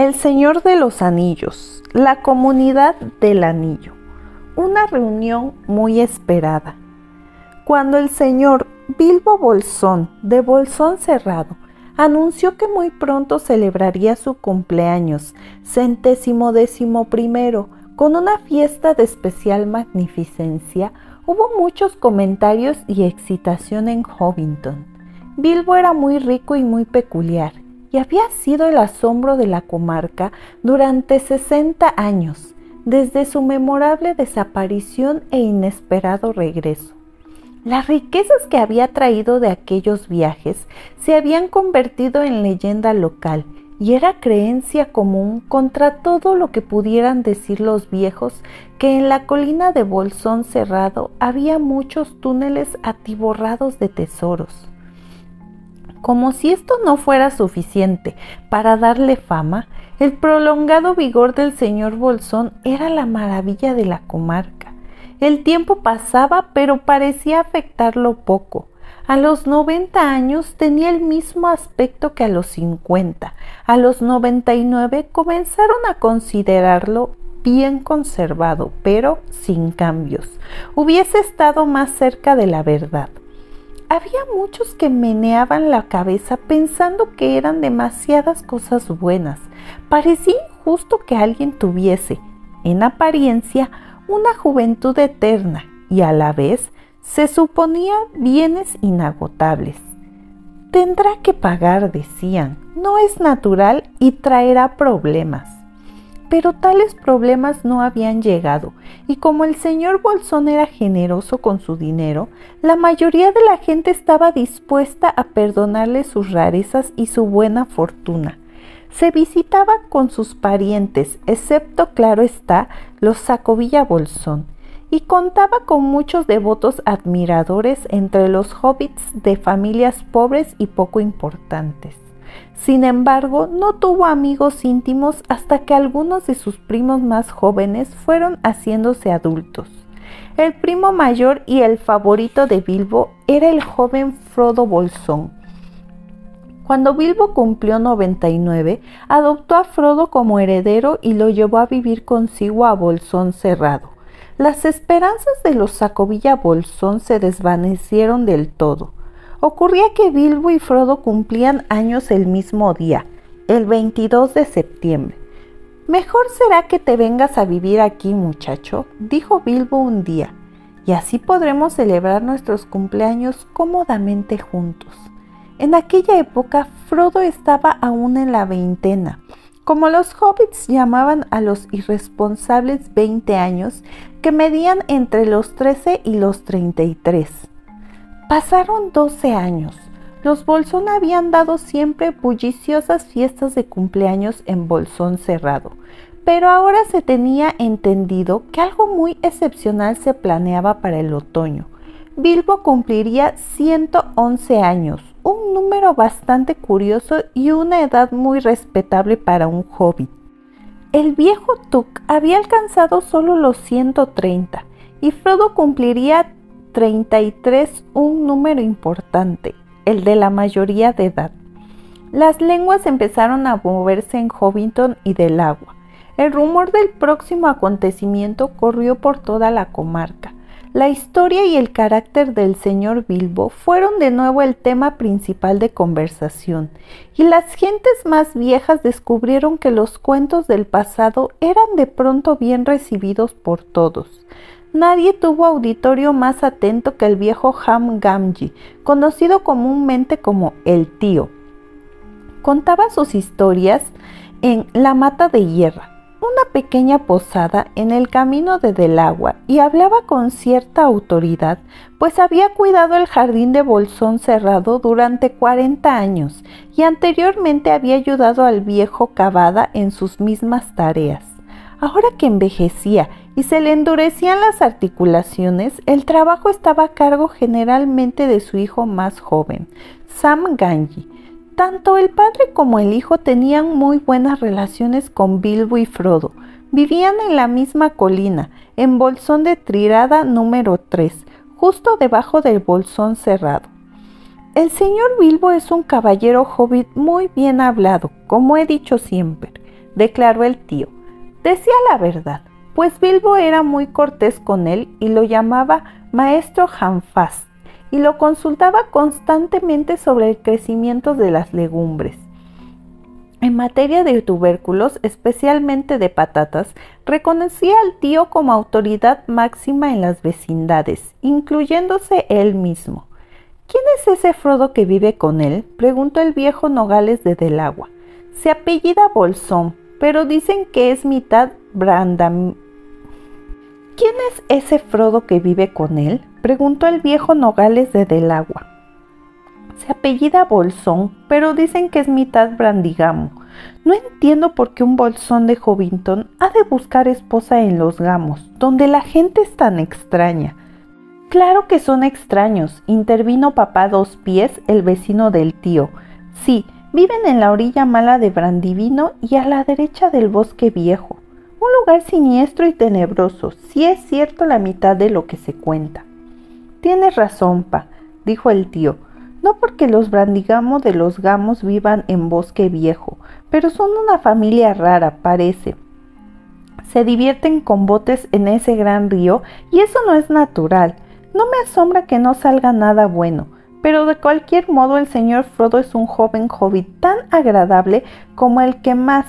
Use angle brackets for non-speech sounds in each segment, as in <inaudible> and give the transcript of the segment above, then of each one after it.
El Señor de los Anillos, la comunidad del anillo. Una reunión muy esperada. Cuando el señor Bilbo Bolsón, de Bolsón Cerrado, anunció que muy pronto celebraría su cumpleaños, centésimo décimo primero, con una fiesta de especial magnificencia, hubo muchos comentarios y excitación en Hobbiton. Bilbo era muy rico y muy peculiar, y había sido el asombro de la comarca durante 60 años, desde su memorable desaparición e inesperado regreso. Las riquezas que había traído de aquellos viajes se habían convertido en leyenda local y era creencia común contra todo lo que pudieran decir los viejos que en la colina de Bolsón Cerrado había muchos túneles atiborrados de tesoros. Como si esto no fuera suficiente para darle fama, el prolongado vigor del señor Bolsón era la maravilla de la comarca. El tiempo pasaba, pero parecía afectarlo poco. A los 90 años tenía el mismo aspecto que a los 50. A los 99 comenzaron a considerarlo bien conservado, pero sin cambios. Hubiese estado más cerca de la verdad había muchos que meneaban la cabeza pensando que eran demasiadas cosas buenas. Parecía injusto que alguien tuviese, en apariencia, una juventud eterna y a la vez se suponía bienes inagotables. Tendrá que pagar, decían, no es natural y traerá problemas. Pero tales problemas no habían llegado, y como el señor Bolsón era generoso con su dinero, la mayoría de la gente estaba dispuesta a perdonarle sus rarezas y su buena fortuna. Se visitaba con sus parientes, excepto, claro está, los Sacovilla Bolsón, y contaba con muchos devotos admiradores entre los hobbits de familias pobres y poco importantes. Sin embargo, no tuvo amigos íntimos hasta que algunos de sus primos más jóvenes fueron haciéndose adultos. El primo mayor y el favorito de Bilbo era el joven Frodo Bolsón. Cuando Bilbo cumplió 99, adoptó a Frodo como heredero y lo llevó a vivir consigo a Bolsón Cerrado. Las esperanzas de los Sacovilla Bolsón se desvanecieron del todo. Ocurría que Bilbo y Frodo cumplían años el mismo día, el 22 de septiembre. Mejor será que te vengas a vivir aquí, muchacho, dijo Bilbo un día, y así podremos celebrar nuestros cumpleaños cómodamente juntos. En aquella época Frodo estaba aún en la veintena, como los hobbits llamaban a los irresponsables 20 años que medían entre los 13 y los 33. Pasaron 12 años. Los Bolsón habían dado siempre bulliciosas fiestas de cumpleaños en Bolsón cerrado, pero ahora se tenía entendido que algo muy excepcional se planeaba para el otoño. Bilbo cumpliría 111 años, un número bastante curioso y una edad muy respetable para un hobbit. El viejo Tuk había alcanzado solo los 130 y Frodo cumpliría 33 un número importante, el de la mayoría de edad. Las lenguas empezaron a moverse en Hobbiton y del agua. El rumor del próximo acontecimiento corrió por toda la comarca. La historia y el carácter del señor Bilbo fueron de nuevo el tema principal de conversación, y las gentes más viejas descubrieron que los cuentos del pasado eran de pronto bien recibidos por todos. Nadie tuvo auditorio más atento que el viejo Ham Gamji, conocido comúnmente como el tío. Contaba sus historias en La Mata de Hierra, una pequeña posada en el camino de Delagua, y hablaba con cierta autoridad, pues había cuidado el jardín de Bolsón cerrado durante 40 años y anteriormente había ayudado al viejo Cavada en sus mismas tareas. Ahora que envejecía se le endurecían las articulaciones, el trabajo estaba a cargo generalmente de su hijo más joven, Sam Ganji. Tanto el padre como el hijo tenían muy buenas relaciones con Bilbo y Frodo. Vivían en la misma colina, en Bolsón de Trirada número 3, justo debajo del Bolsón cerrado. El señor Bilbo es un caballero hobbit muy bien hablado, como he dicho siempre declaró el tío. Decía la verdad, pues Bilbo era muy cortés con él y lo llamaba maestro Hanfast y lo consultaba constantemente sobre el crecimiento de las legumbres. En materia de tubérculos, especialmente de patatas, reconocía al tío como autoridad máxima en las vecindades, incluyéndose él mismo. ¿Quién es ese Frodo que vive con él? preguntó el viejo Nogales de Delagua. Se apellida Bolsón, pero dicen que es mitad Brandam. ¿Quién es ese Frodo que vive con él? preguntó el viejo Nogales de Delagua. Se apellida Bolsón, pero dicen que es mitad brandigamo. No entiendo por qué un bolsón de Hobinton ha de buscar esposa en los gamos, donde la gente es tan extraña. Claro que son extraños, intervino papá dos pies, el vecino del tío. Sí, viven en la orilla mala de Brandivino y a la derecha del bosque viejo. Un lugar siniestro y tenebroso, si es cierto la mitad de lo que se cuenta. Tienes razón, pa, dijo el tío no porque los brandigamos de los gamos vivan en bosque viejo, pero son una familia rara, parece. Se divierten con botes en ese gran río y eso no es natural. No me asombra que no salga nada bueno, pero de cualquier modo el señor Frodo es un joven hobbit tan agradable como el que más,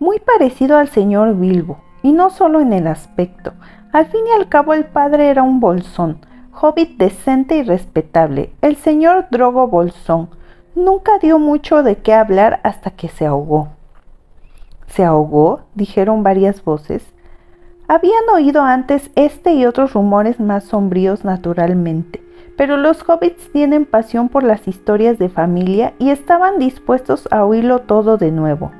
muy parecido al señor Bilbo, y no solo en el aspecto. Al fin y al cabo el padre era un bolsón, hobbit decente y respetable, el señor Drogo Bolsón. Nunca dio mucho de qué hablar hasta que se ahogó. ¿Se ahogó? dijeron varias voces. Habían oído antes este y otros rumores más sombríos naturalmente, pero los hobbits tienen pasión por las historias de familia y estaban dispuestos a oírlo todo de nuevo.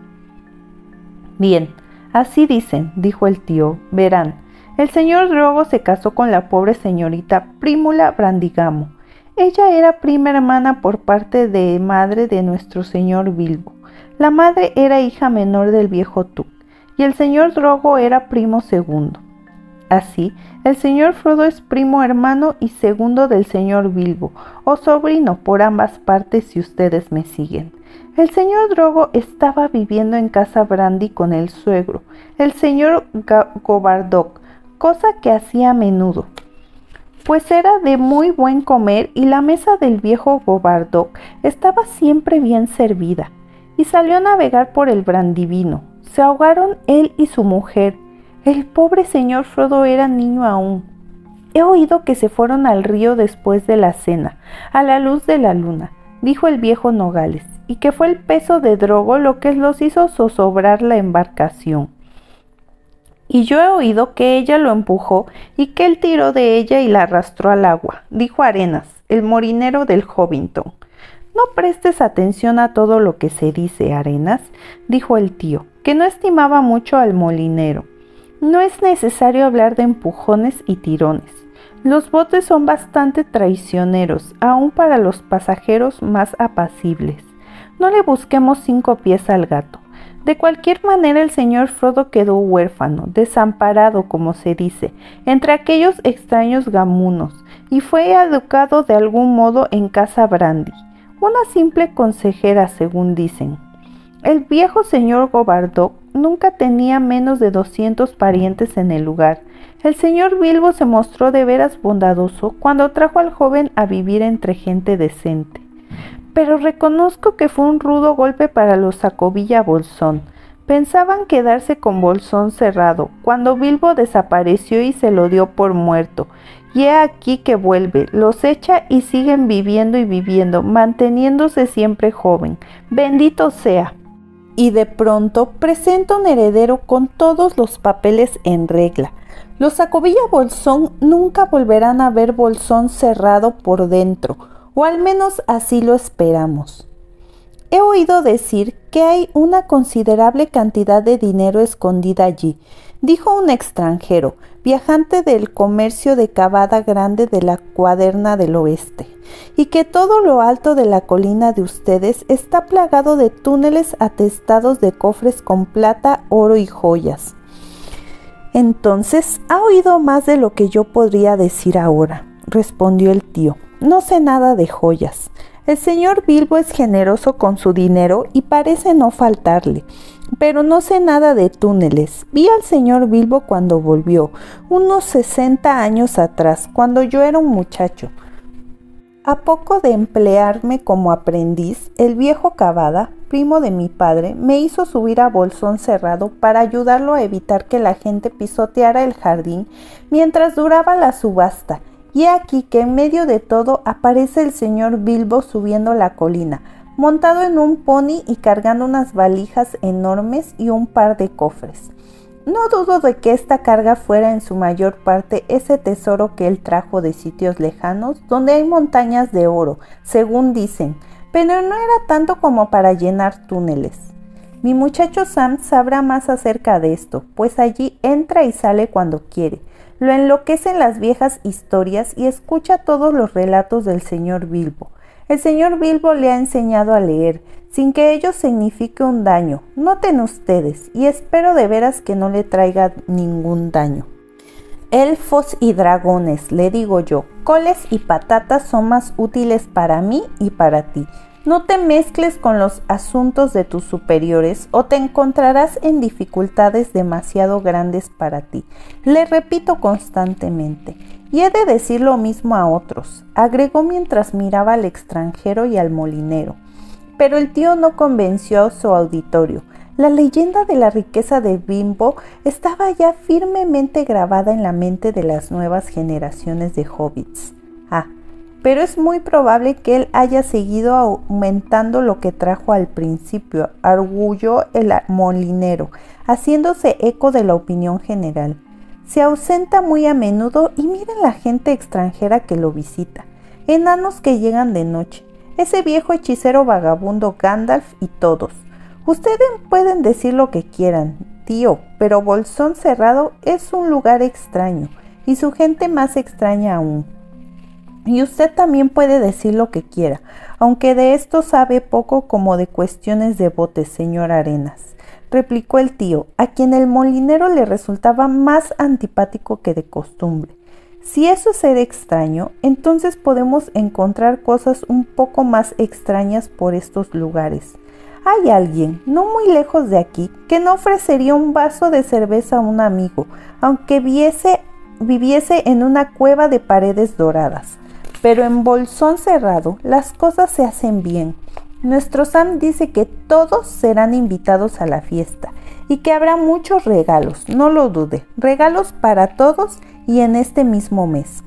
Bien, así dicen, dijo el tío, verán, el señor Drogo se casó con la pobre señorita Prímula Brandigamo. Ella era prima hermana por parte de madre de nuestro señor Bilbo. La madre era hija menor del viejo Tuk y el señor Drogo era primo segundo. Así, el señor Frodo es primo hermano y segundo del señor Bilbo, o sobrino por ambas partes si ustedes me siguen. El señor Drogo estaba viviendo en casa Brandy con el suegro, el señor Gobardoc, cosa que hacía a menudo, pues era de muy buen comer y la mesa del viejo Gobardoc estaba siempre bien servida, y salió a navegar por el Brandivino. Se ahogaron él y su mujer. El pobre señor Frodo era niño aún. He oído que se fueron al río después de la cena, a la luz de la luna, dijo el viejo Nogales, y que fue el peso de Drogo lo que los hizo zozobrar la embarcación y yo he oído que ella lo empujó y que él tiró de ella y la arrastró al agua, dijo Arenas, el morinero del Hobbiton. No prestes atención a todo lo que se dice, Arenas, dijo el tío, que no estimaba mucho al molinero. No es necesario hablar de empujones y tirones. Los botes son bastante traicioneros, aun para los pasajeros más apacibles. No le busquemos cinco pies al gato. De cualquier manera el señor Frodo quedó huérfano, desamparado, como se dice, entre aquellos extraños gamunos, y fue educado de algún modo en casa Brandy, una simple consejera, según dicen. El viejo señor Gobardoc nunca tenía menos de 200 parientes en el lugar. El señor Bilbo se mostró de veras bondadoso cuando trajo al joven a vivir entre gente decente pero reconozco que fue un rudo golpe para los Sacovilla Bolsón. Pensaban quedarse con Bolsón cerrado, cuando Bilbo desapareció y se lo dio por muerto. Y he aquí que vuelve, los echa y siguen viviendo y viviendo, manteniéndose siempre joven. Bendito sea. Y de pronto presenta un heredero con todos los papeles en regla. Los Sacovilla Bolsón nunca volverán a ver Bolsón cerrado por dentro o al menos así lo esperamos. He oído decir que hay una considerable cantidad de dinero escondida allí, dijo un extranjero, viajante del comercio de Cavada Grande de la Cuaderna del Oeste, y que todo lo alto de la colina de ustedes está plagado de túneles atestados de cofres con plata, oro y joyas. Entonces, ha oído más de lo que yo podría decir ahora, respondió el tío. No sé nada de joyas. El señor Bilbo es generoso con su dinero y parece no faltarle, pero no sé nada de túneles. Vi al señor Bilbo cuando volvió, unos 60 años atrás, cuando yo era un muchacho. A poco de emplearme como aprendiz, el viejo Cavada, primo de mi padre, me hizo subir a Bolsón Cerrado para ayudarlo a evitar que la gente pisoteara el jardín mientras duraba la subasta. Y aquí que en medio de todo aparece el señor Bilbo subiendo la colina, montado en un pony y cargando unas valijas enormes y un par de cofres. No dudo de que esta carga fuera en su mayor parte ese tesoro que él trajo de sitios lejanos donde hay montañas de oro, según dicen, pero no era tanto como para llenar túneles. Mi muchacho Sam sabrá más acerca de esto, pues allí entra y sale cuando quiere. Lo enloquecen las viejas historias y escucha todos los relatos del señor Bilbo. El señor Bilbo le ha enseñado a leer, sin que ello signifique un daño. Noten ustedes, y espero de veras que no le traiga ningún daño. Elfos y dragones, le digo yo, coles y patatas son más útiles para mí y para ti. No te mezcles con los asuntos de tus superiores o te encontrarás en dificultades demasiado grandes para ti. Le repito constantemente. Y he de decir lo mismo a otros, agregó mientras miraba al extranjero y al molinero. Pero el tío no convenció a su auditorio. La leyenda de la riqueza de Bimbo estaba ya firmemente grabada en la mente de las nuevas generaciones de hobbits. Ah, pero es muy probable que él haya seguido aumentando lo que trajo al principio, arguyó el molinero, haciéndose eco de la opinión general. Se ausenta muy a menudo y miren la gente extranjera que lo visita. Enanos que llegan de noche. Ese viejo hechicero vagabundo Gandalf y todos. Ustedes pueden decir lo que quieran, tío, pero Bolsón Cerrado es un lugar extraño y su gente más extraña aún. Y usted también puede decir lo que quiera, aunque de esto sabe poco como de cuestiones de botes, señor Arenas replicó el tío, a quien el molinero le resultaba más antipático que de costumbre. Si eso es ser extraño, entonces podemos encontrar cosas un poco más extrañas por estos lugares. Hay alguien, no muy lejos de aquí, que no ofrecería un vaso de cerveza a un amigo, aunque viviese en una cueva de paredes doradas. Pero en Bolsón cerrado las cosas se hacen bien, nuestro Sam dice que todos serán invitados a la fiesta y que habrá muchos regalos, no lo dude, regalos para todos y en este mismo mes.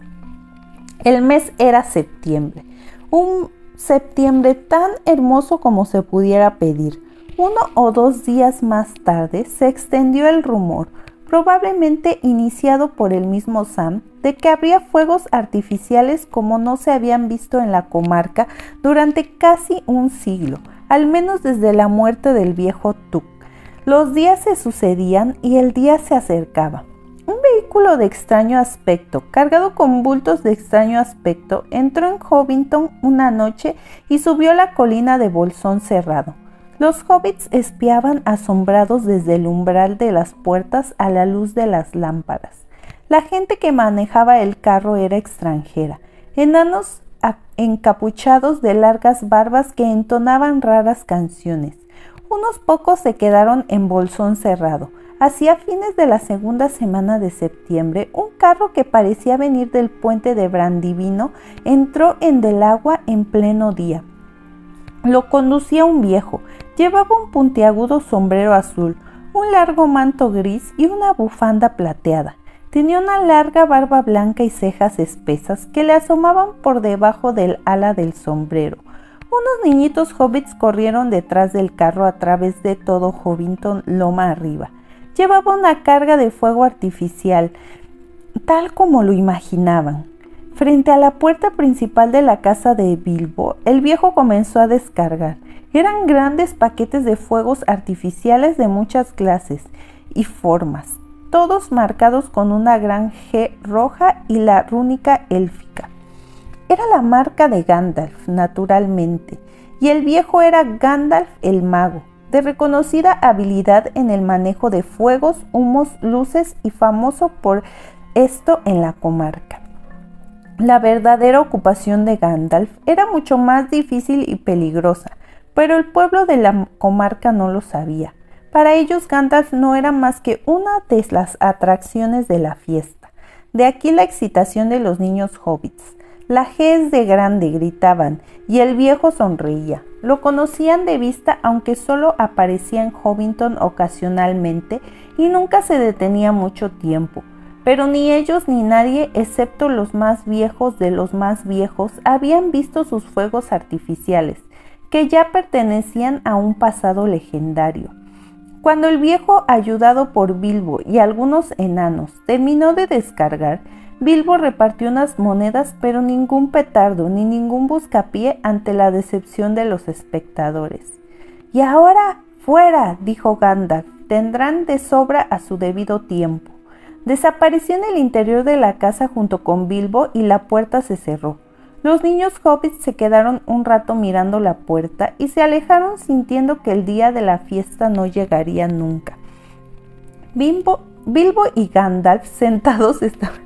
El mes era septiembre, un septiembre tan hermoso como se pudiera pedir. Uno o dos días más tarde se extendió el rumor, probablemente iniciado por el mismo Sam, de que habría fuegos artificiales como no se habían visto en la comarca durante casi un siglo, al menos desde la muerte del viejo Tuk. Los días se sucedían y el día se acercaba. Un vehículo de extraño aspecto, cargado con bultos de extraño aspecto, entró en Hobbiton una noche y subió la colina de Bolsón Cerrado. Los hobbits espiaban asombrados desde el umbral de las puertas a la luz de las lámparas. La gente que manejaba el carro era extranjera, enanos encapuchados de largas barbas que entonaban raras canciones. Unos pocos se quedaron en bolsón cerrado. Hacia fines de la segunda semana de septiembre, un carro que parecía venir del puente de Brandivino entró en Del Agua en pleno día. Lo conducía un viejo, Llevaba un puntiagudo sombrero azul, un largo manto gris y una bufanda plateada. Tenía una larga barba blanca y cejas espesas que le asomaban por debajo del ala del sombrero. Unos niñitos hobbits corrieron detrás del carro a través de todo Hobbiton loma arriba. Llevaba una carga de fuego artificial, tal como lo imaginaban. Frente a la puerta principal de la casa de Bilbo, el viejo comenzó a descargar. Eran grandes paquetes de fuegos artificiales de muchas clases y formas, todos marcados con una gran G roja y la rúnica élfica. Era la marca de Gandalf, naturalmente, y el viejo era Gandalf el mago, de reconocida habilidad en el manejo de fuegos, humos, luces y famoso por esto en la comarca. La verdadera ocupación de Gandalf era mucho más difícil y peligrosa, pero el pueblo de la comarca no lo sabía. Para ellos Gandalf no era más que una de las atracciones de la fiesta. De aquí la excitación de los niños hobbits. La G de grande, gritaban, y el viejo sonreía. Lo conocían de vista aunque solo aparecía en Hobbiton ocasionalmente y nunca se detenía mucho tiempo. Pero ni ellos ni nadie, excepto los más viejos de los más viejos, habían visto sus fuegos artificiales, que ya pertenecían a un pasado legendario. Cuando el viejo, ayudado por Bilbo y algunos enanos, terminó de descargar, Bilbo repartió unas monedas, pero ningún petardo ni ningún buscapié ante la decepción de los espectadores. Y ahora, fuera, dijo Gandalf, tendrán de sobra a su debido tiempo. Desapareció en el interior de la casa junto con Bilbo y la puerta se cerró. Los niños hobbits se quedaron un rato mirando la puerta y se alejaron sintiendo que el día de la fiesta no llegaría nunca. Bilbo y Gandalf sentados <laughs> estaban